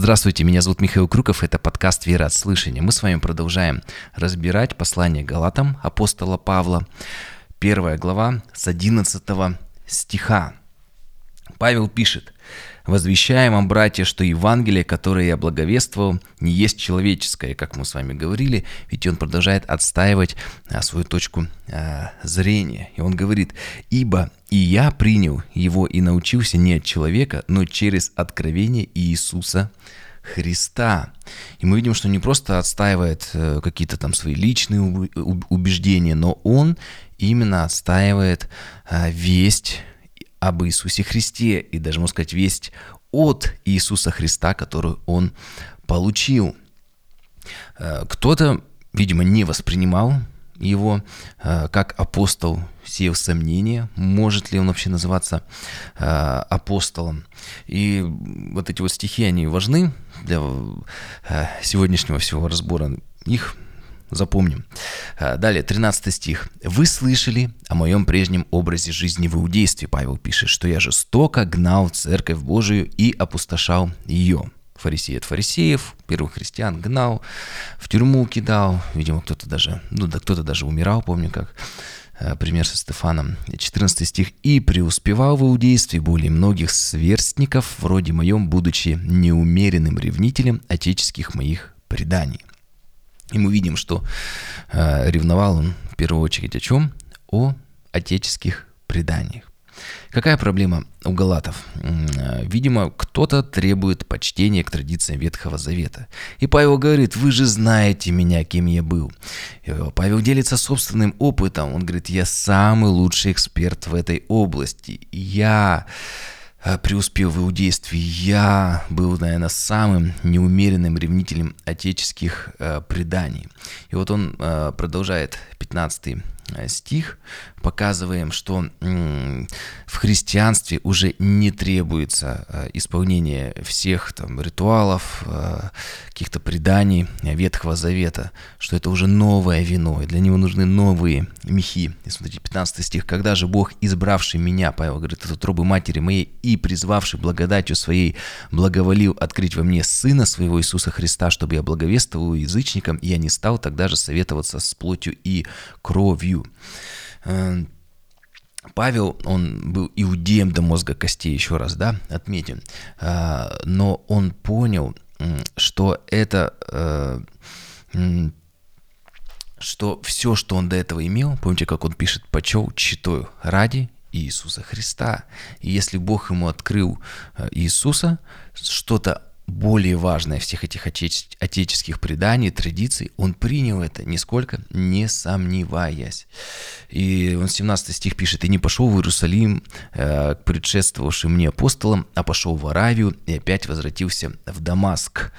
Здравствуйте, меня зовут Михаил Крюков, это подкаст «Вера от слышания». Мы с вами продолжаем разбирать послание Галатам апостола Павла, первая глава с 11 стиха. Павел пишет, «Возвещаем вам, братья, что Евангелие, которое я благовествовал, не есть человеческое, как мы с вами говорили, ведь он продолжает отстаивать а, свою точку а, зрения. И он говорит, «Ибо и я принял его и научился не от человека, но через откровение Иисуса Христа. И мы видим, что не просто отстаивает э, какие-то там свои личные убеждения, но он именно отстаивает э, весть об Иисусе Христе и даже, можно сказать, весть от Иисуса Христа, которую он получил. Э, кто-то, видимо, не воспринимал его э, как апостол, сеял сомнения, может ли он вообще называться э, апостолом. И вот эти вот стихи, они важны для сегодняшнего всего разбора. Их Запомним. А, далее, 13 стих. «Вы слышали о моем прежнем образе жизни в иудействе», Павел пишет, «что я жестоко гнал церковь Божию и опустошал ее». Фарисей от фарисеев, первых христиан гнал, в тюрьму кидал, видимо, кто-то даже, ну да, кто-то даже умирал, помню как, а, пример со Стефаном. 14 стих. «И преуспевал в иудействе более многих сверстников, вроде моем, будучи неумеренным ревнителем отеческих моих преданий». И мы видим, что э, ревновал он в первую очередь о чем? О отеческих преданиях. Какая проблема у галатов? Э, видимо, кто-то требует почтения к традициям Ветхого Завета. И Павел говорит, вы же знаете меня, кем я был. И Павел делится собственным опытом. Он говорит, я самый лучший эксперт в этой области. Я Э, преуспел в иудействе, я был, наверное, самым неумеренным ревнителем отеческих э, преданий. И вот он э, продолжает 15 Э, стих, показываем, что в христианстве уже не требуется э, исполнение всех там ритуалов, э, каких-то преданий Ветхого Завета, что это уже новое вино, и для него нужны новые мехи. И смотрите, 15 стих. «Когда же Бог, избравший меня, Павел говорит, от утробы матери моей и призвавший благодатью своей, благоволил открыть во мне Сына своего Иисуса Христа, чтобы я благовествовал язычникам, и я не стал тогда же советоваться с плотью и кровью, Иудею. Э, Павел, он был иудеем до мозга костей, еще раз, да, отметим. Э, но он понял, что это э, что все, что он до этого имел, помните, как он пишет, почел читаю ради Иисуса Христа. И если Бог ему открыл Иисуса, что-то более важное всех этих отече- отеческих преданий, традиций, он принял это, нисколько не сомневаясь. И он 17 стих пишет, «И не пошел в Иерусалим э, к предшествовавшим мне апостолам, а пошел в Аравию и опять возвратился в Дамаск».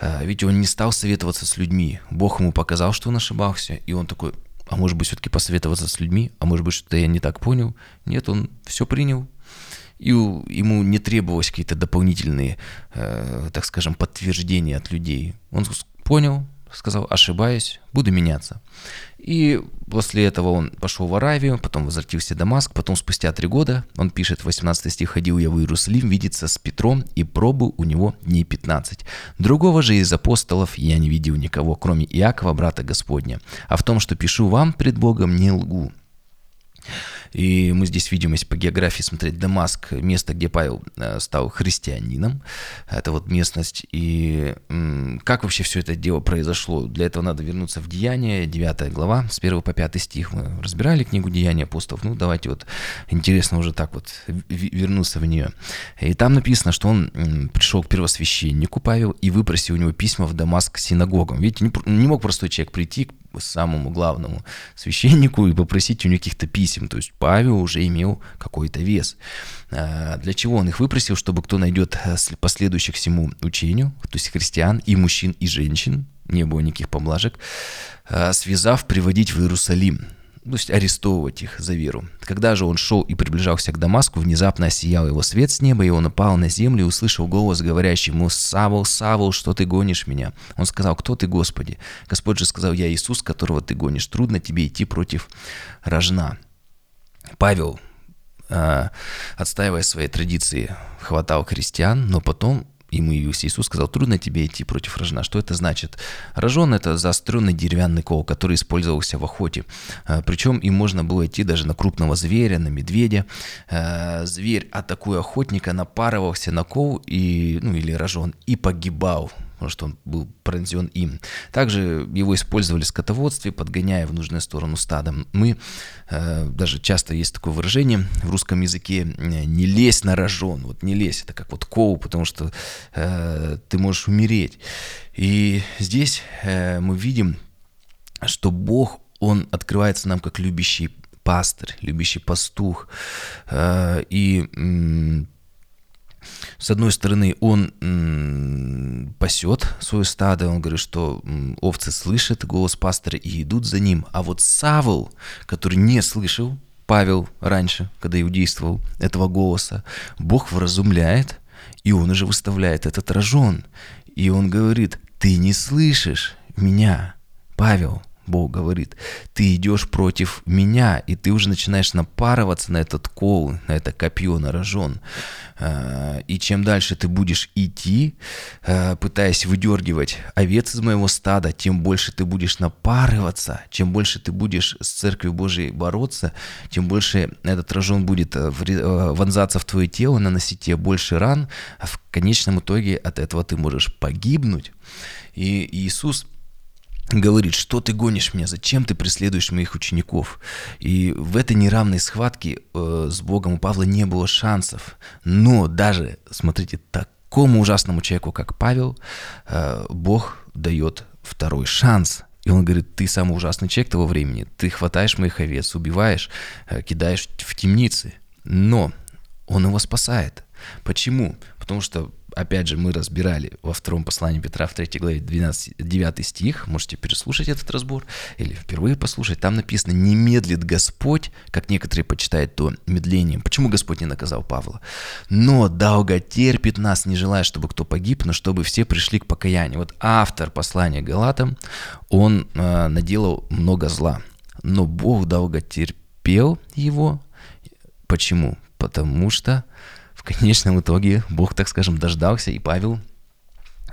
Э, ведь он не стал советоваться с людьми. Бог ему показал, что он ошибался, и он такой, а может быть, все-таки посоветоваться с людьми, а может быть, что-то я не так понял. Нет, он все принял, и ему не требовалось какие-то дополнительные, э, так скажем, подтверждения от людей. Он понял, сказал, ошибаюсь, буду меняться. И после этого он пошел в Аравию, потом возвратился в Дамаск, потом спустя три года, он пишет, 18 стих, «Ходил я в Иерусалим видеться с Петром, и пробыл у него дней 15. Другого же из апостолов я не видел никого, кроме Иакова, брата Господня. А в том, что пишу вам пред Богом, не лгу». И мы здесь видим, если по географии смотреть, Дамаск, место, где Павел э, стал христианином. Это вот местность. И как вообще все это дело произошло? Для этого надо вернуться в Деяния, 9 глава, с 1 по 5 стих. Мы разбирали книгу Деяния апостолов. Ну, давайте вот интересно уже так вот вернуться в нее. И там написано, что он пришел к первосвященнику Павел и выпросил у него письма в Дамаск синагогам. Видите, не мог простой человек прийти самому главному священнику и попросить у него каких-то писем. То есть Павел уже имел какой-то вес. А, для чего он их выпросил? Чтобы кто найдет э, последующих всему учению, то есть христиан и мужчин, и женщин, не было никаких поблажек, а, связав, приводить в Иерусалим то есть арестовывать их за веру. Когда же он шел и приближался к Дамаску, внезапно осиял его свет с неба, и он упал на землю и услышал голос, говорящий ему, «Савол, Савол, что ты гонишь меня?» Он сказал, «Кто ты, Господи?» Господь же сказал, «Я Иисус, которого ты гонишь. Трудно тебе идти против рожна». Павел, э, отстаивая свои традиции, хватал христиан, но потом ему Иисус, сказал, трудно тебе идти против рожна. Что это значит? Рожон – это заостренный деревянный кол, который использовался в охоте. А, Причем им можно было идти даже на крупного зверя, на медведя. А, зверь, атакуя охотника, напарывался на кол и, ну, или рожон и погибал потому что он был пронзен им. Также его использовали в скотоводстве, подгоняя в нужную сторону стада. Мы, э, даже часто есть такое выражение в русском языке, не лезь на рожон, вот не лезь, это как вот коу, потому что э, ты можешь умереть. И здесь э, мы видим, что Бог, Он открывается нам как любящий пастырь, любящий пастух. Э, и с одной стороны, он пасет свое стадо, он говорит, что овцы слышат голос пастора и идут за ним. А вот Савл, который не слышал, Павел раньше, когда иудействовал, этого голоса, Бог вразумляет, и он уже выставляет этот рожон. И он говорит, ты не слышишь меня, Павел, Бог говорит, ты идешь против меня, и ты уже начинаешь напарываться на этот кол, на это копье, на рожон. А, и чем дальше ты будешь идти, а, пытаясь выдергивать овец из моего стада, тем больше ты будешь напарываться, чем больше ты будешь с Церковью Божией бороться, тем больше этот рожон будет э, вонзаться в твое тело, наносить тебе больше ран, а в конечном итоге от этого ты можешь погибнуть. И Иисус говорит, что ты гонишь меня, зачем ты преследуешь моих учеников. И в этой неравной схватке э, с Богом у Павла не было шансов. Но даже, смотрите, такому ужасному человеку, как Павел, э, Бог дает второй шанс. И он говорит, ты самый ужасный человек того времени, ты хватаешь моих овец, убиваешь, э, кидаешь в темницы. Но он его спасает. Почему? Потому что опять же, мы разбирали во втором послании Петра в 3 главе 12, 9 стих, можете переслушать этот разбор или впервые послушать, там написано «Не медлит Господь», как некоторые почитают то медлением. Почему Господь не наказал Павла? «Но долго терпит нас, не желая, чтобы кто погиб, но чтобы все пришли к покаянию». Вот автор послания Галатам, он э, наделал много зла, но Бог долго терпел его. Почему? Потому что в конечном итоге Бог, так скажем, дождался, и Павел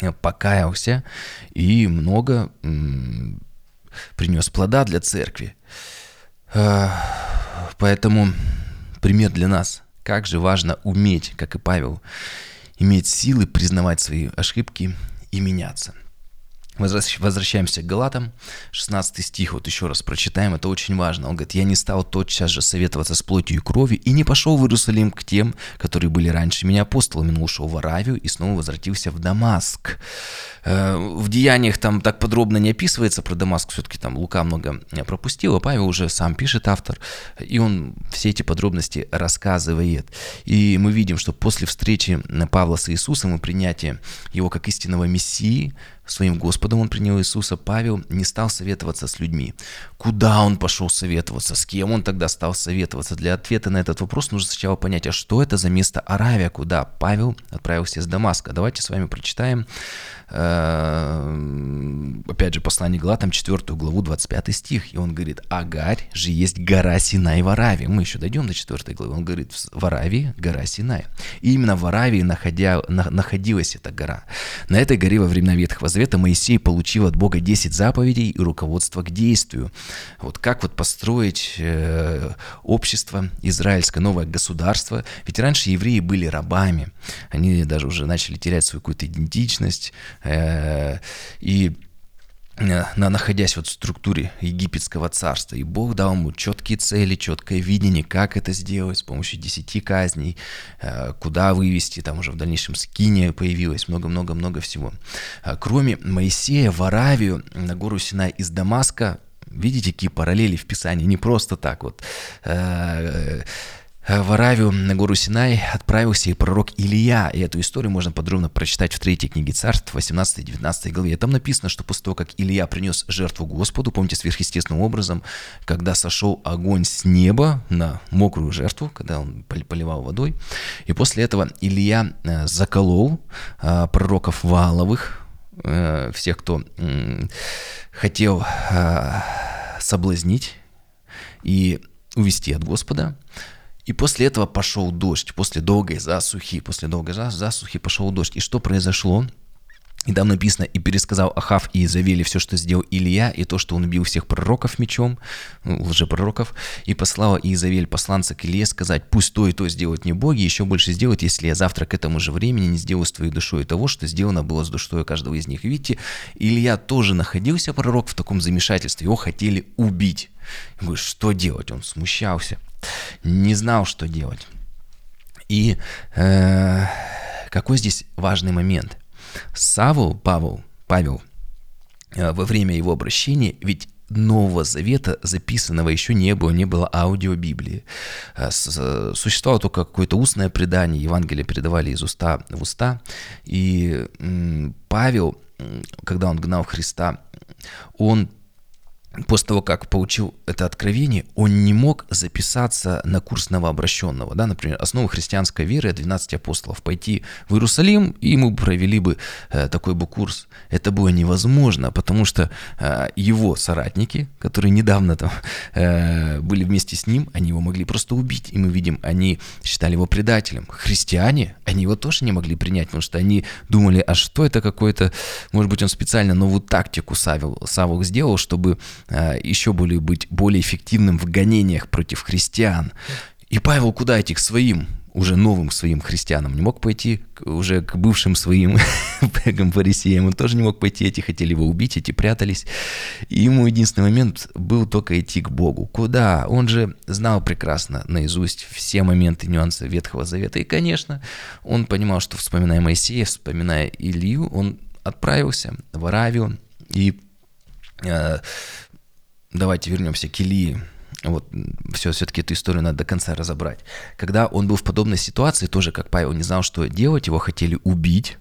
э, покаялся и много принес плода для церкви. Э, поэтому пример для нас. Как же важно уметь, как и Павел, иметь силы признавать свои ошибки и меняться. Возвращаемся к Галатам, 16 стих, вот еще раз прочитаем, это очень важно. Он говорит, «Я не стал тотчас же советоваться с плотью и кровью, и не пошел в Иерусалим к тем, которые были раньше меня апостолами, но ушел в Аравию и снова возвратился в Дамаск». Э, в Деяниях там так подробно не описывается про Дамаск, все-таки там Лука много пропустил, а Павел уже сам пишет автор, и он все эти подробности рассказывает. И мы видим, что после встречи Павла с Иисусом и принятия его как истинного Мессии, своим Господом он принял Иисуса, Павел не стал советоваться с людьми. Куда он пошел советоваться? С кем он тогда стал советоваться? Для ответа на этот вопрос нужно сначала понять, а что это за место Аравия, куда Павел отправился из Дамаска. Давайте с вами прочитаем Э, опять же, послание Галатам, 4 главу, 25 стих, и он говорит, Агарь же есть гора Синай в Аравии. Мы еще дойдем до 4 главы. Он говорит, в Аравии гора Синай. И именно в Аравии находя, на, находилась эта гора. На этой горе во времена Ветхого Завета Моисей получил от Бога 10 заповедей и руководство к действию. Вот как вот построить э, общество израильское, новое государство. Ведь раньше евреи были рабами. Они даже уже начали терять свою какую-то идентичность, Э, и э, находясь вот в структуре египетского царства. И Бог дал ему четкие цели, четкое видение, как это сделать с помощью десяти казней, э, куда вывести, там уже в дальнейшем скиния появилась, много-много-много всего. Кроме Моисея в Аравию, на гору Синай из Дамаска, видите, какие параллели в Писании, не просто так вот Э, в Аравию на гору Синай отправился и пророк Илья. И эту историю можно подробно прочитать в третьей книге царств, 18-19 главе. Там написано, что после того, как Илья принес жертву Господу, помните, сверхъестественным образом, когда сошел огонь с неба на мокрую жертву, когда он поливал водой, и после этого Илья э, заколол э, пророков Валовых, всех, кто хотел соблазнить и увести от Господа, И после этого пошел дождь, после долгой засухи, после долгой засухи пошел дождь. И что произошло? И там написано, и пересказал Ахав и Изавели все, что сделал Илья, и то, что он убил всех пророков мечом, ну, лжепророков, и послала Изавель посланца к Илье сказать, пусть то и то сделают не боги, еще больше сделают, если я завтра к этому же времени не сделаю с твоей душой того, что сделано было с душой каждого из них. Видите, Илья тоже находился, пророк, в таком замешательстве, его хотели убить. Я что делать? Он смущался, не знал, что делать. И э, какой здесь важный момент? Саву, Павел, Павел, э, во время его обращения, ведь Нового Завета записанного еще не было, не было аудио Библии. Э, существовало только какое-то устное предание, Евангелие передавали из уста в уста. И Павел, когда он гнал Христа, он после того, как получил это откровение, он не мог записаться на курс новообращенного. Да? Например, основы христианской веры 12 апостолов. Пойти в Иерусалим, и ему провели бы э, такой бы курс. Это было невозможно, потому что э, его соратники, которые недавно там э, были вместе с ним, они его могли просто убить. И мы видим, они считали его предателем. Христиане, они его тоже не могли принять, потому что они думали, а что это какой-то, может быть, он специально новую тактику Савил, Савок сделал, чтобы еще более быть более эффективным в гонениях против христиан. И Павел куда идти? К своим, уже новым своим христианам. Не мог пойти уже к бывшим своим фарисеям. Он тоже не мог пойти. Эти хотели его убить, эти прятались. И ему единственный момент был только идти к Богу. Куда? Он же знал прекрасно наизусть все моменты, нюансы Ветхого Завета. И, конечно, он понимал, что вспоминая Моисея, вспоминая Илью, он отправился в Аравию и э, давайте вернемся к Илии. Вот, все, все-таки эту историю надо до конца разобрать. Когда он был в подобной ситуации, тоже как Павел не знал, что делать, его хотели убить,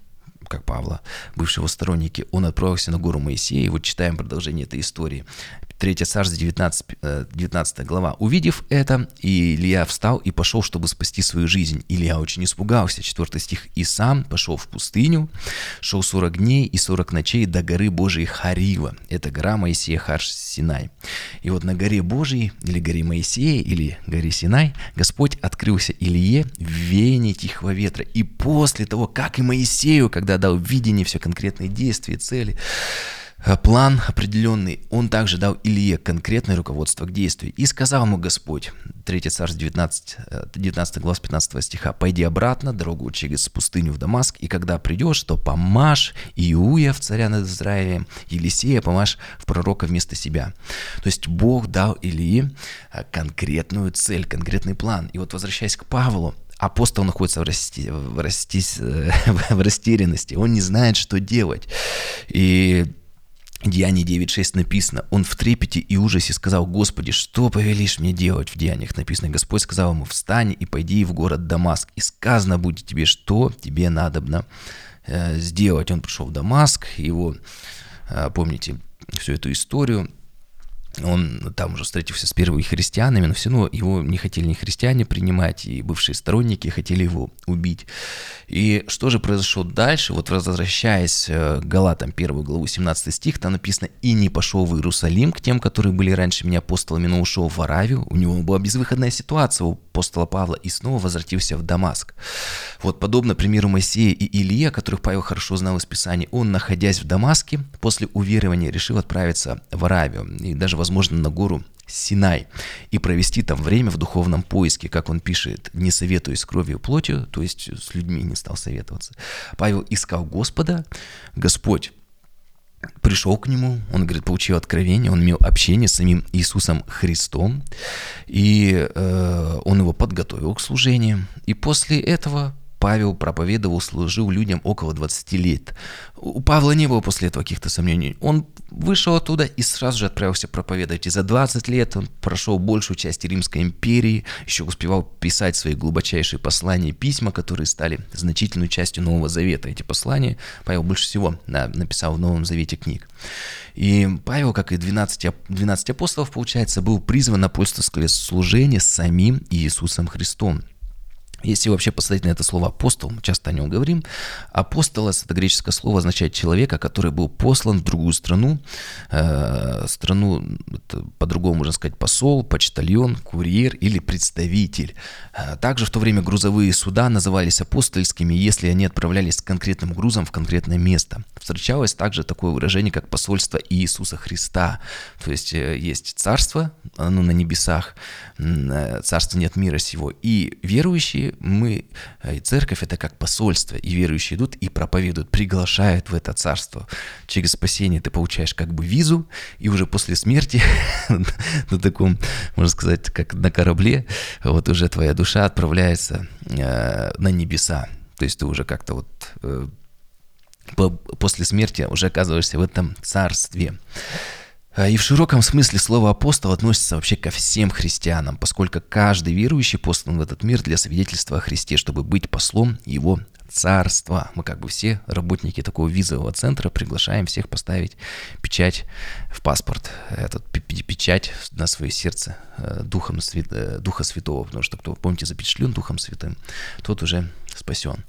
как Павла, бывшего сторонники, он отправился на гору Моисея, и вот читаем продолжение этой истории. 3 Царств, 19, 19 глава. «Увидев это, Илья встал и пошел, чтобы спасти свою жизнь. Илья очень испугался». 4 стих. «И сам пошел в пустыню, шел 40 дней и 40 ночей до горы Божией Харива». Это гора Моисея Харш Синай. И вот на горе Божией, или горе Моисея, или горе Синай, Господь открылся Илье в веянии тихого ветра. И после того, как и Моисею, когда дал видение, все конкретные действия, цели, Э, план определенный, он также дал Илье конкретное руководство к действию. И сказал ему Господь, 3 Царств 19, 19 глава 15 стиха, «Пойди обратно, дорогу через пустыню в Дамаск, и когда придешь, то помажь Иуя в царя над Израилем, Елисея помажь в пророка вместо себя». То есть Бог дал Илье э, конкретную цель, конкретный план. И вот возвращаясь к Павлу, апостол находится в, расти, в, расти, в растерянности, он не знает, что делать. И Деяние 9.6 написано, он в трепете и ужасе сказал, Господи, что повелишь мне делать? В Деяниях написано, Господь сказал ему, встань и пойди в город Дамаск, и сказано будет тебе, что тебе надобно э, сделать. Он пришел в Дамаск, его, э, помните всю эту историю, он там уже встретился с первыми христианами, но все равно его не хотели ни христиане принимать, и бывшие сторонники хотели его убить. И что же произошло дальше? Вот возвращаясь э, к Галатам 1 главу 17 стих, там написано «И не пошел в Иерусалим к тем, которые были раньше меня апостолами, но ушел в Аравию». У него была безвыходная ситуация у апостола Павла, и снова возвратился в Дамаск. Вот подобно примеру Моисея и Илья, которых Павел хорошо знал из Писания, он, находясь в Дамаске, после уверования решил отправиться в Аравию. И даже возможно, на гору Синай и провести там время в духовном поиске, как он пишет, не советуясь кровью и плотью, то есть с людьми не стал советоваться. Павел искал Господа, Господь пришел к нему, он, говорит, получил откровение, он имел общение с самим Иисусом Христом, и э, он его подготовил к служению. И после этого Павел проповедовал, служил людям около 20 лет. У Павла не было после этого каких-то сомнений. Он вышел оттуда и сразу же отправился проповедовать. И за 20 лет он прошел большую часть Римской империи, еще успевал писать свои глубочайшие послания и письма, которые стали значительной частью Нового Завета. Эти послания Павел больше всего написал в Новом Завете книг. И Павел, как и 12, 12 апостолов, получается, был призван на апостольское служение самим Иисусом Христом. Если вообще посмотреть на это слово апостол, мы часто о нем говорим, апостолос, это греческое слово, означает человека, который был послан в другую страну, э, страну, по-другому можно сказать, посол, почтальон, курьер или представитель. Э, также в то время грузовые суда назывались апостольскими, если они отправлялись с конкретным грузом в конкретное место. Встречалось также такое выражение, как посольство Иисуса Христа. То есть э, есть царство, оно на небесах, э, царство нет мира сего, и верующие мы, э, и церковь это как посольство, и верующие идут и проповедуют, приглашают в это царство. Через спасение ты получаешь как бы визу, и уже после смерти на таком, можно сказать, как на корабле, вот уже твоя душа отправляется э, на небеса. То есть ты уже как-то вот э, после смерти уже оказываешься в этом царстве. А, и в широком смысле слово апостол относится вообще ко всем христианам, поскольку каждый верующий послан в этот мир для свидетельства о Христе, чтобы быть послом его царства. Мы как бы все работники такого визового центра приглашаем всех поставить печать в паспорт, этот печать на свое сердце э, духом э, Духа Святого, потому что кто, помните, запечатлен Духом Святым, тот уже спасен.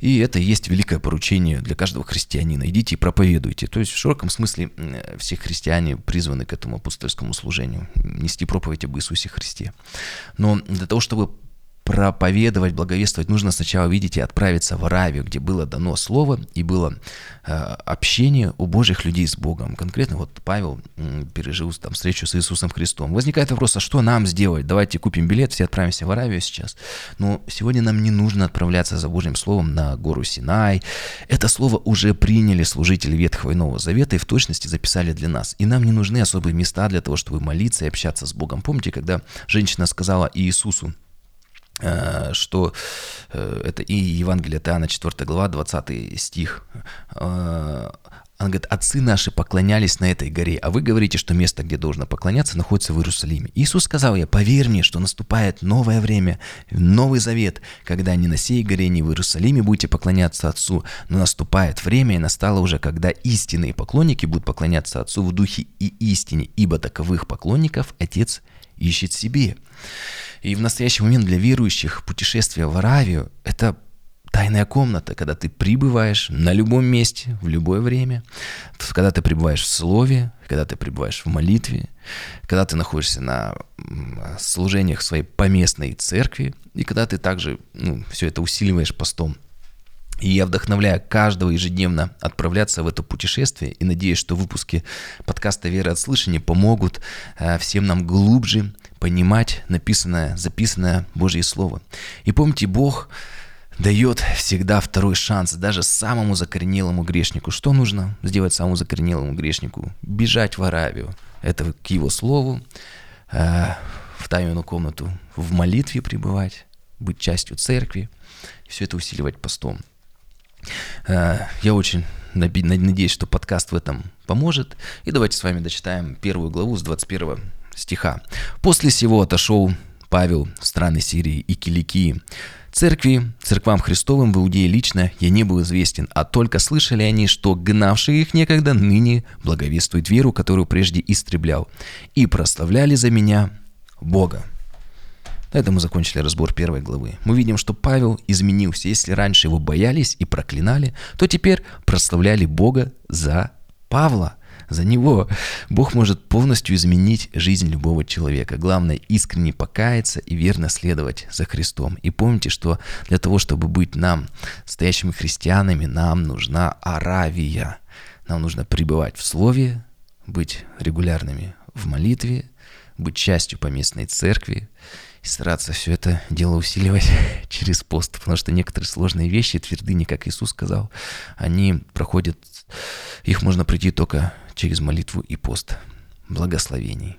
И это и есть великое поручение для каждого христианина. Идите и проповедуйте. То есть в широком смысле все христиане призваны к этому апостольскому служению, нести проповедь об Иисусе Христе. Но для того, чтобы проповедовать, благовествовать, нужно сначала, видите, отправиться в Аравию, где было дано слово и было э, общение у Божьих людей с Богом. Конкретно вот Павел э, пережил там встречу с Иисусом Христом. Возникает вопрос, а что нам сделать? Давайте купим билет, все отправимся в Аравию сейчас. Но сегодня нам не нужно отправляться за Божьим Словом на гору Синай. Это слово уже приняли служители Ветхого и Нового Завета и в точности записали для нас. И нам не нужны особые места для того, чтобы молиться и общаться с Богом. Помните, когда женщина сказала Иисусу, что э, это и Евангелие от Иоанна, 4 глава, 20 стих. Э, он говорит, отцы наши поклонялись на этой горе, а вы говорите, что место, где должно поклоняться, находится в Иерусалиме. Иисус сказал я, поверь мне, что наступает новое время, новый завет, когда не на сей горе, не в Иерусалиме будете поклоняться Отцу, но наступает время, и настало уже, когда истинные поклонники будут поклоняться Отцу в духе и истине, ибо таковых поклонников Отец ищет себе. И в настоящий момент для верующих путешествие в Аравию – это тайная комната, когда ты прибываешь на любом месте, в любое время, когда ты пребываешь в слове, когда ты пребываешь в молитве, когда ты находишься на служениях своей поместной церкви, и когда ты также ну, все это усиливаешь постом. И я вдохновляю каждого ежедневно отправляться в это путешествие и надеюсь, что выпуски подкаста «Вера от слышания» помогут э, всем нам глубже понимать написанное, записанное Божье Слово. И помните, Бог дает всегда второй шанс даже самому закоренелому грешнику. Что нужно сделать самому закоренелому грешнику? Бежать в Аравию. Это к его слову, э, в тайную комнату, в молитве пребывать, быть частью церкви, все это усиливать постом. Э, я очень надеюсь, что подкаст в этом поможет. И давайте с вами дочитаем первую главу с 21 стиха. «После сего отошел Павел в страны Сирии и Киликии. Церкви, церквам Христовым в Иудее лично я не был известен, а только слышали они, что гнавшие их некогда ныне благовествуют веру, которую прежде истреблял, и прославляли за меня Бога. На этом мы закончили разбор первой главы. Мы видим, что Павел изменился. Если раньше его боялись и проклинали, то теперь прославляли Бога за Павла. За него Бог может полностью изменить жизнь любого человека. Главное искренне покаяться и верно следовать за Христом. И помните, что для того, чтобы быть нам, настоящими христианами, нам нужна Аравия. Нам нужно пребывать в Слове, быть регулярными в молитве, быть частью поместной церкви и стараться все это дело усиливать через пост, потому что некоторые сложные вещи, твердыни, как Иисус сказал, они проходят, их можно пройти только через молитву и пост. Благословений.